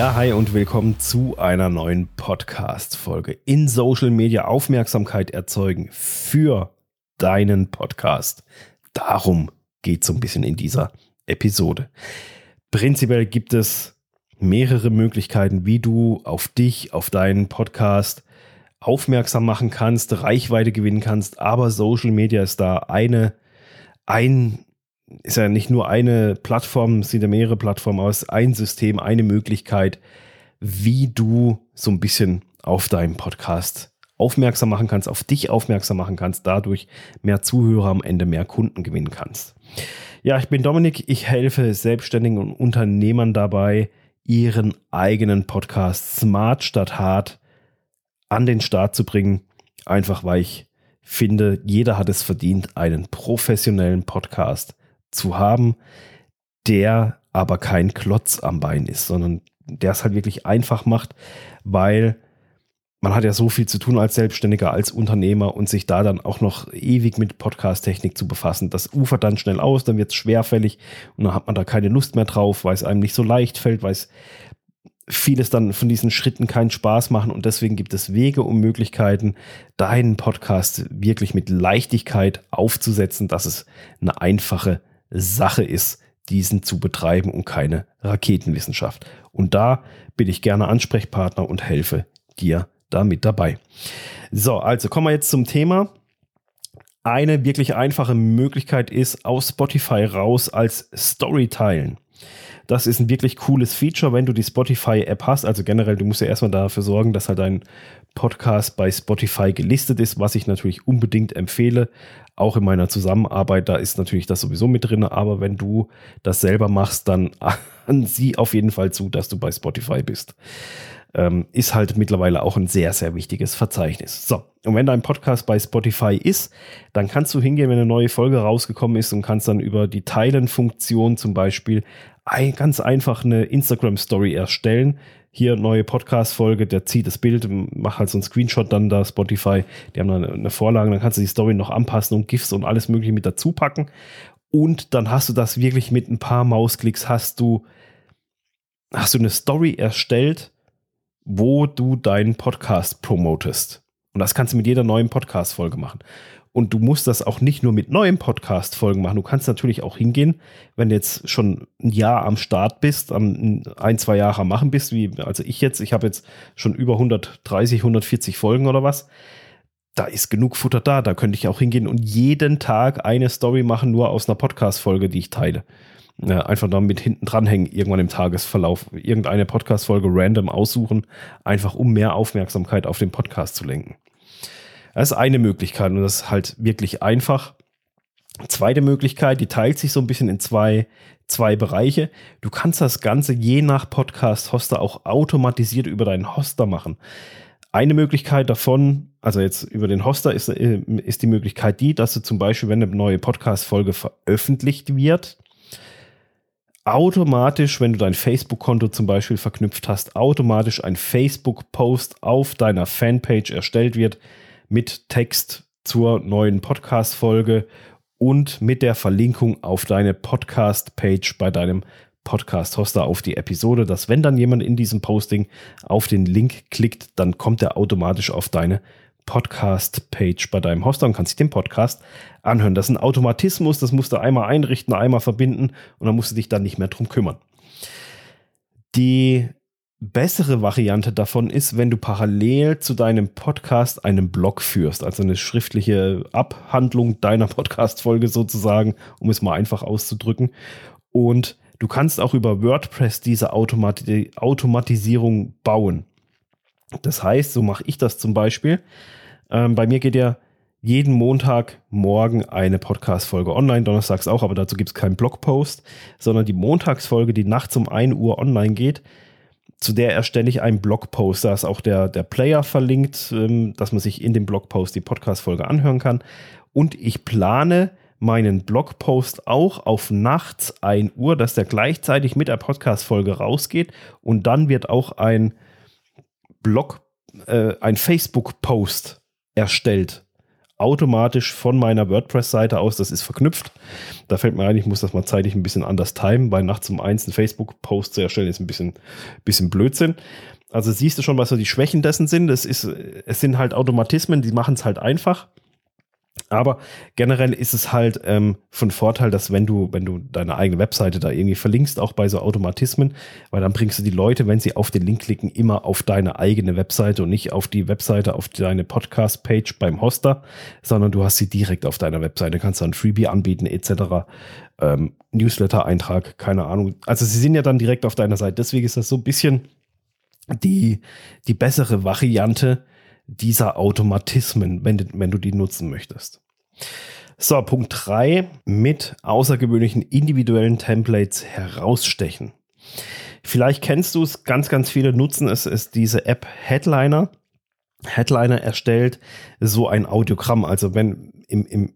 Ja, hi und willkommen zu einer neuen Podcast-Folge. In Social Media Aufmerksamkeit erzeugen für deinen Podcast. Darum geht es so ein bisschen in dieser Episode. Prinzipiell gibt es mehrere Möglichkeiten, wie du auf dich, auf deinen Podcast aufmerksam machen kannst, Reichweite gewinnen kannst, aber Social Media ist da eine, ein, ist ja nicht nur eine Plattform, es sind ja mehrere Plattformen aus, ein System, eine Möglichkeit, wie du so ein bisschen auf deinem Podcast aufmerksam machen kannst, auf dich aufmerksam machen kannst, dadurch mehr Zuhörer am Ende, mehr Kunden gewinnen kannst. Ja, ich bin Dominik, ich helfe Selbstständigen und Unternehmern dabei, ihren eigenen Podcast smart statt hart an den Start zu bringen, einfach weil ich finde, jeder hat es verdient, einen professionellen Podcast zu haben, der aber kein Klotz am Bein ist, sondern der es halt wirklich einfach macht, weil man hat ja so viel zu tun als Selbstständiger, als Unternehmer und sich da dann auch noch ewig mit Podcast-Technik zu befassen. Das ufert dann schnell aus, dann wird es schwerfällig und dann hat man da keine Lust mehr drauf, weil es einem nicht so leicht fällt, weil es vieles dann von diesen Schritten keinen Spaß machen und deswegen gibt es Wege und Möglichkeiten, deinen Podcast wirklich mit Leichtigkeit aufzusetzen, dass es eine einfache Sache ist, diesen zu betreiben und keine Raketenwissenschaft. Und da bin ich gerne Ansprechpartner und helfe dir da mit dabei. So, also kommen wir jetzt zum Thema. Eine wirklich einfache Möglichkeit ist, aus Spotify raus als Story teilen. Das ist ein wirklich cooles Feature, wenn du die Spotify-App hast. Also generell, du musst ja erstmal dafür sorgen, dass halt dein Podcast bei Spotify gelistet ist, was ich natürlich unbedingt empfehle. Auch in meiner Zusammenarbeit, da ist natürlich das sowieso mit drin. Aber wenn du das selber machst, dann sieh auf jeden Fall zu, dass du bei Spotify bist ähm, ist halt mittlerweile auch ein sehr, sehr wichtiges Verzeichnis. So, und wenn dein Podcast bei Spotify ist, dann kannst du hingehen, wenn eine neue Folge rausgekommen ist und kannst dann über die Teilen-Funktion zum Beispiel ganz einfach eine Instagram-Story erstellen. Hier neue Podcast-Folge, der zieht das Bild, macht halt so einen Screenshot dann da, Spotify, die haben dann eine Vorlage, dann kannst du die Story noch anpassen und GIFs und alles mögliche mit dazu packen. Und dann hast du das wirklich mit ein paar Mausklicks, hast du, hast du eine Story erstellt, wo du deinen Podcast promotest. Und das kannst du mit jeder neuen Podcast-Folge machen. Und du musst das auch nicht nur mit neuen Podcast-Folgen machen. Du kannst natürlich auch hingehen, wenn du jetzt schon ein Jahr am Start bist, ein, zwei Jahre am Machen bist, wie also ich jetzt. Ich habe jetzt schon über 130, 140 Folgen oder was. Da ist genug Futter da. Da könnte ich auch hingehen und jeden Tag eine Story machen, nur aus einer Podcast-Folge, die ich teile ja, einfach damit hinten dranhängen, irgendwann im Tagesverlauf, irgendeine Podcast-Folge random aussuchen, einfach um mehr Aufmerksamkeit auf den Podcast zu lenken. Das ist eine Möglichkeit und das ist halt wirklich einfach. Zweite Möglichkeit, die teilt sich so ein bisschen in zwei, zwei Bereiche. Du kannst das Ganze je nach Podcast-Hoster auch automatisiert über deinen Hoster machen. Eine Möglichkeit davon, also jetzt über den Hoster, ist, äh, ist die Möglichkeit die, dass du zum Beispiel, wenn eine neue Podcast-Folge veröffentlicht wird, automatisch, wenn du dein Facebook-Konto zum Beispiel verknüpft hast, automatisch ein Facebook-Post auf deiner Fanpage erstellt wird mit Text zur neuen Podcast-Folge und mit der Verlinkung auf deine Podcast-Page bei deinem Podcast-Hoster auf die Episode, dass wenn dann jemand in diesem Posting auf den Link klickt, dann kommt er automatisch auf deine Podcast-Page bei deinem Hoster und kannst dich den Podcast anhören. Das ist ein Automatismus, das musst du einmal einrichten, einmal verbinden und dann musst du dich dann nicht mehr drum kümmern. Die bessere Variante davon ist, wenn du parallel zu deinem Podcast einen Blog führst, also eine schriftliche Abhandlung deiner Podcast-Folge sozusagen, um es mal einfach auszudrücken. Und du kannst auch über WordPress diese Automati Automatisierung bauen. Das heißt, so mache ich das zum Beispiel. Ähm, bei mir geht ja jeden Montagmorgen eine Podcast-Folge online, donnerstags auch, aber dazu gibt es keinen Blogpost, sondern die Montagsfolge, die nachts um 1 Uhr online geht, zu der erstelle ich einen Blogpost. Da ist auch der, der Player verlinkt, ähm, dass man sich in dem Blogpost die Podcast-Folge anhören kann. Und ich plane meinen Blogpost auch auf nachts 1 Uhr, dass der gleichzeitig mit der Podcast-Folge rausgeht. Und dann wird auch ein Blog, äh, ein Facebook-Post erstellt automatisch von meiner WordPress-Seite aus, das ist verknüpft. Da fällt mir ein, ich muss das mal zeitlich ein bisschen anders timen, weil nachts um eins einen Facebook-Post zu erstellen ist ein bisschen, bisschen Blödsinn. Also siehst du schon, was so die Schwächen dessen sind. Es, ist, es sind halt Automatismen, die machen es halt einfach. Aber generell ist es halt ähm, von Vorteil, dass wenn du, wenn du deine eigene Webseite da irgendwie verlinkst, auch bei so Automatismen, weil dann bringst du die Leute, wenn sie auf den Link klicken, immer auf deine eigene Webseite und nicht auf die Webseite, auf deine Podcast-Page beim Hoster, sondern du hast sie direkt auf deiner Webseite, kannst dann Freebie anbieten, etc. Ähm, Newsletter-Eintrag, keine Ahnung. Also sie sind ja dann direkt auf deiner Seite. Deswegen ist das so ein bisschen die, die bessere Variante, dieser Automatismen, wenn, wenn du die nutzen möchtest. So, Punkt 3, mit außergewöhnlichen individuellen Templates herausstechen. Vielleicht kennst du es, ganz, ganz viele nutzen es, ist diese App Headliner. Headliner erstellt so ein Audiogramm. Also wenn im, im,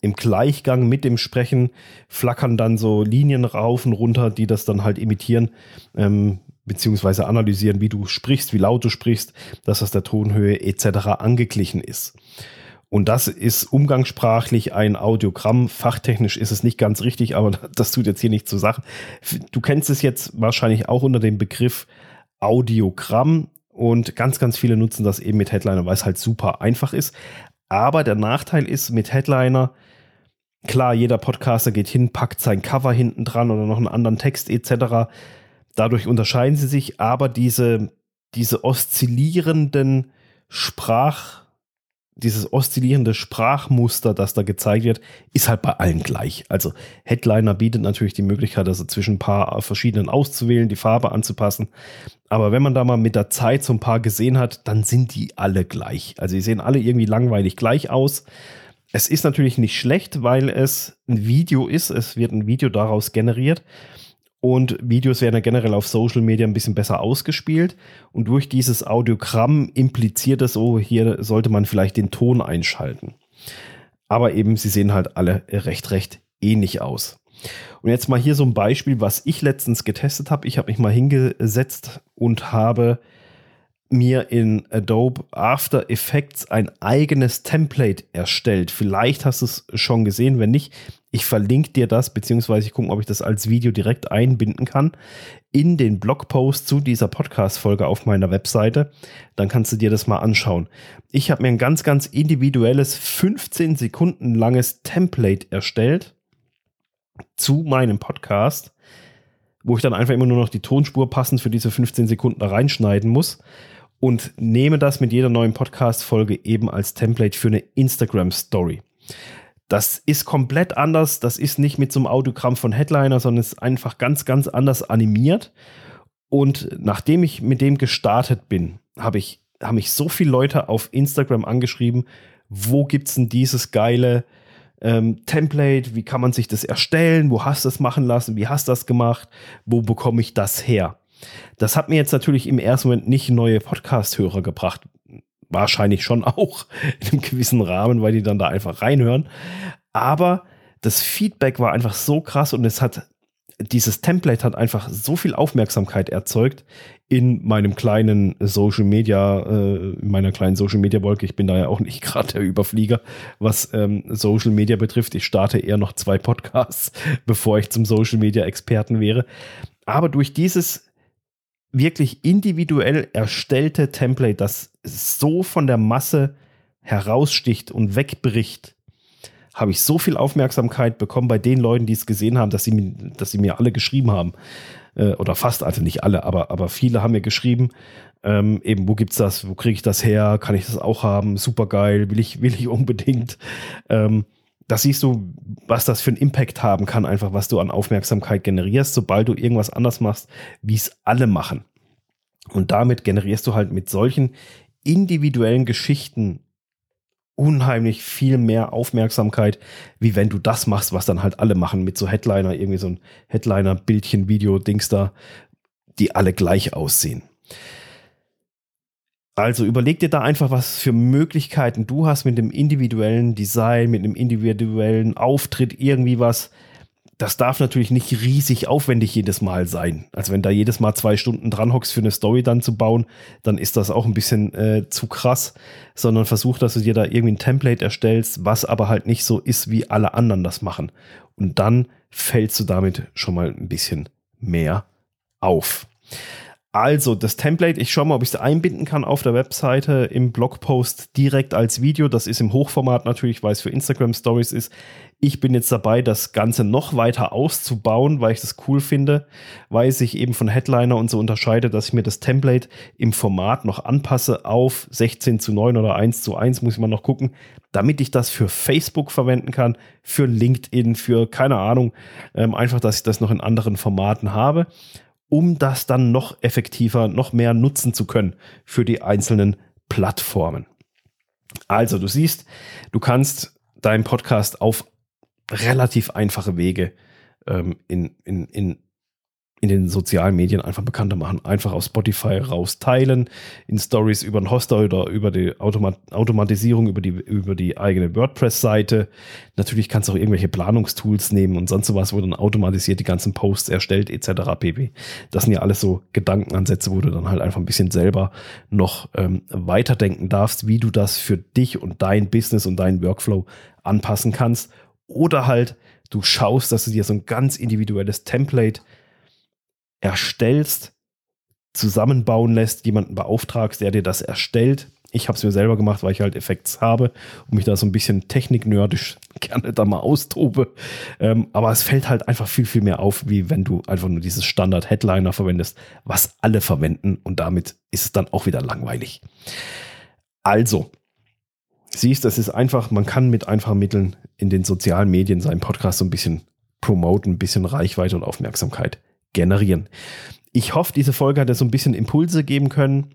im Gleichgang mit dem Sprechen flackern dann so Linien rauf und runter, die das dann halt imitieren. Ähm, beziehungsweise analysieren, wie du sprichst, wie laut du sprichst, dass das der Tonhöhe etc. angeglichen ist. Und das ist umgangssprachlich ein Audiogramm. Fachtechnisch ist es nicht ganz richtig, aber das tut jetzt hier nicht zur Sache. Du kennst es jetzt wahrscheinlich auch unter dem Begriff Audiogramm und ganz, ganz viele nutzen das eben mit Headliner, weil es halt super einfach ist. Aber der Nachteil ist mit Headliner, klar, jeder Podcaster geht hin, packt sein Cover hinten dran oder noch einen anderen Text etc. Dadurch unterscheiden sie sich, aber diese, diese oszillierenden Sprach, dieses oszillierende Sprachmuster, das da gezeigt wird, ist halt bei allen gleich. Also Headliner bietet natürlich die Möglichkeit, also zwischen ein paar verschiedenen auszuwählen, die Farbe anzupassen. Aber wenn man da mal mit der Zeit so ein paar gesehen hat, dann sind die alle gleich. Also die sehen alle irgendwie langweilig gleich aus. Es ist natürlich nicht schlecht, weil es ein Video ist. Es wird ein Video daraus generiert. Und Videos werden ja generell auf Social Media ein bisschen besser ausgespielt. Und durch dieses Audiogramm impliziert es, oh, hier sollte man vielleicht den Ton einschalten. Aber eben, sie sehen halt alle recht, recht ähnlich aus. Und jetzt mal hier so ein Beispiel, was ich letztens getestet habe. Ich habe mich mal hingesetzt und habe mir in Adobe After Effects ein eigenes Template erstellt. Vielleicht hast du es schon gesehen. Wenn nicht, ich verlinke dir das, beziehungsweise ich gucke, ob ich das als Video direkt einbinden kann in den Blogpost zu dieser Podcast-Folge auf meiner Webseite. Dann kannst du dir das mal anschauen. Ich habe mir ein ganz, ganz individuelles 15 Sekunden langes Template erstellt zu meinem Podcast, wo ich dann einfach immer nur noch die Tonspur passend für diese 15 Sekunden reinschneiden muss und nehme das mit jeder neuen Podcast-Folge eben als Template für eine Instagram-Story. Das ist komplett anders. Das ist nicht mit so einem Audiogramm von Headliner, sondern ist einfach ganz, ganz anders animiert. Und nachdem ich mit dem gestartet bin, habe ich, haben mich so viele Leute auf Instagram angeschrieben, wo gibt es denn dieses geile ähm, Template? Wie kann man sich das erstellen? Wo hast du es machen lassen? Wie hast du das gemacht? Wo bekomme ich das her? Das hat mir jetzt natürlich im ersten Moment nicht neue Podcast-Hörer gebracht, wahrscheinlich schon auch in einem gewissen Rahmen, weil die dann da einfach reinhören. Aber das Feedback war einfach so krass und es hat dieses Template hat einfach so viel Aufmerksamkeit erzeugt in meinem kleinen Social Media, äh, in meiner kleinen Social Media Wolke. Ich bin da ja auch nicht gerade der Überflieger, was ähm, Social Media betrifft. Ich starte eher noch zwei Podcasts, bevor ich zum Social Media Experten wäre. Aber durch dieses wirklich individuell erstellte Template, das so von der Masse heraussticht und wegbricht, habe ich so viel Aufmerksamkeit bekommen bei den Leuten, die es gesehen haben, dass sie, dass sie mir alle geschrieben haben. Äh, oder fast, also nicht alle, aber, aber viele haben mir geschrieben, ähm, eben, wo gibt's das, wo kriege ich das her, kann ich das auch haben, super geil, will ich, will ich unbedingt. Ähm, das siehst du, was das für einen Impact haben kann, einfach was du an Aufmerksamkeit generierst, sobald du irgendwas anders machst, wie es alle machen. Und damit generierst du halt mit solchen individuellen Geschichten unheimlich viel mehr Aufmerksamkeit, wie wenn du das machst, was dann halt alle machen mit so Headliner, irgendwie so ein Headliner-Bildchen, Video, Dings da, die alle gleich aussehen. Also überleg dir da einfach, was für Möglichkeiten du hast mit dem individuellen Design, mit einem individuellen Auftritt, irgendwie was. Das darf natürlich nicht riesig aufwendig jedes Mal sein. Also wenn da jedes Mal zwei Stunden dran hockst für eine Story dann zu bauen, dann ist das auch ein bisschen äh, zu krass, sondern versuch, dass du dir da irgendwie ein Template erstellst, was aber halt nicht so ist, wie alle anderen das machen. Und dann fällst du damit schon mal ein bisschen mehr auf. Also, das Template, ich schaue mal, ob ich es einbinden kann auf der Webseite im Blogpost direkt als Video. Das ist im Hochformat natürlich, weil es für Instagram Stories ist. Ich bin jetzt dabei, das Ganze noch weiter auszubauen, weil ich das cool finde, weil es sich eben von Headliner und so unterscheidet, dass ich mir das Template im Format noch anpasse auf 16 zu 9 oder 1 zu 1, muss ich mal noch gucken, damit ich das für Facebook verwenden kann, für LinkedIn, für keine Ahnung, ähm, einfach, dass ich das noch in anderen Formaten habe um das dann noch effektiver, noch mehr nutzen zu können für die einzelnen Plattformen. Also, du siehst, du kannst deinen Podcast auf relativ einfache Wege ähm, in, in, in in den sozialen Medien einfach bekannter machen. Einfach auf Spotify raus teilen, in Stories über den Hoster oder über die Automat Automatisierung über die, über die eigene WordPress-Seite. Natürlich kannst du auch irgendwelche Planungstools nehmen und sonst sowas, wo dann automatisiert die ganzen Posts erstellt etc. pp. Das sind ja alles so Gedankenansätze, wo du dann halt einfach ein bisschen selber noch ähm, weiterdenken darfst, wie du das für dich und dein Business und deinen Workflow anpassen kannst. Oder halt, du schaust, dass du dir so ein ganz individuelles Template erstellst, zusammenbauen lässt, jemanden beauftragst, der dir das erstellt. Ich habe es mir selber gemacht, weil ich halt Effekts habe und mich da so ein bisschen techniknerdisch gerne da mal austobe. Ähm, aber es fällt halt einfach viel, viel mehr auf, wie wenn du einfach nur dieses Standard-Headliner verwendest, was alle verwenden und damit ist es dann auch wieder langweilig. Also, siehst, das ist einfach, man kann mit einfachen Mitteln in den sozialen Medien seinen Podcast so ein bisschen promoten, ein bisschen Reichweite und Aufmerksamkeit generieren. Ich hoffe, diese Folge hat dir so ein bisschen Impulse geben können,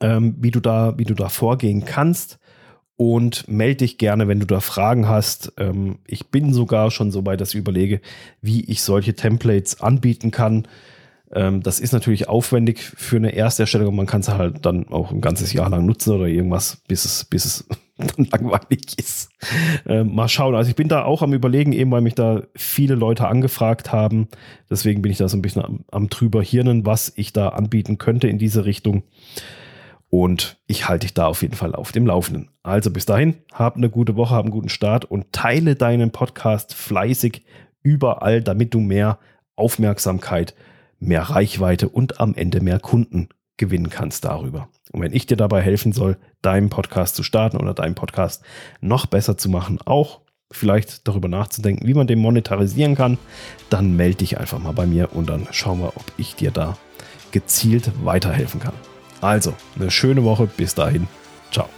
ähm, wie, du da, wie du da vorgehen kannst. Und melde dich gerne, wenn du da Fragen hast. Ähm, ich bin sogar schon so weit, dass ich überlege, wie ich solche Templates anbieten kann. Ähm, das ist natürlich aufwendig für eine Ersterstellung man kann es halt dann auch ein ganzes Jahr lang nutzen oder irgendwas, bis es, bis es langweilig ist. Ähm, mal schauen. Also ich bin da auch am überlegen, eben weil mich da viele Leute angefragt haben. Deswegen bin ich da so ein bisschen am, am drüber hirnen, was ich da anbieten könnte in diese Richtung. Und ich halte dich da auf jeden Fall auf dem Laufenden. Also bis dahin, hab eine gute Woche, hab einen guten Start und teile deinen Podcast fleißig überall, damit du mehr Aufmerksamkeit, mehr Reichweite und am Ende mehr Kunden gewinnen kannst darüber. Und wenn ich dir dabei helfen soll, deinen Podcast zu starten oder deinen Podcast noch besser zu machen, auch vielleicht darüber nachzudenken, wie man den monetarisieren kann, dann melde dich einfach mal bei mir und dann schauen wir, ob ich dir da gezielt weiterhelfen kann. Also, eine schöne Woche. Bis dahin. Ciao.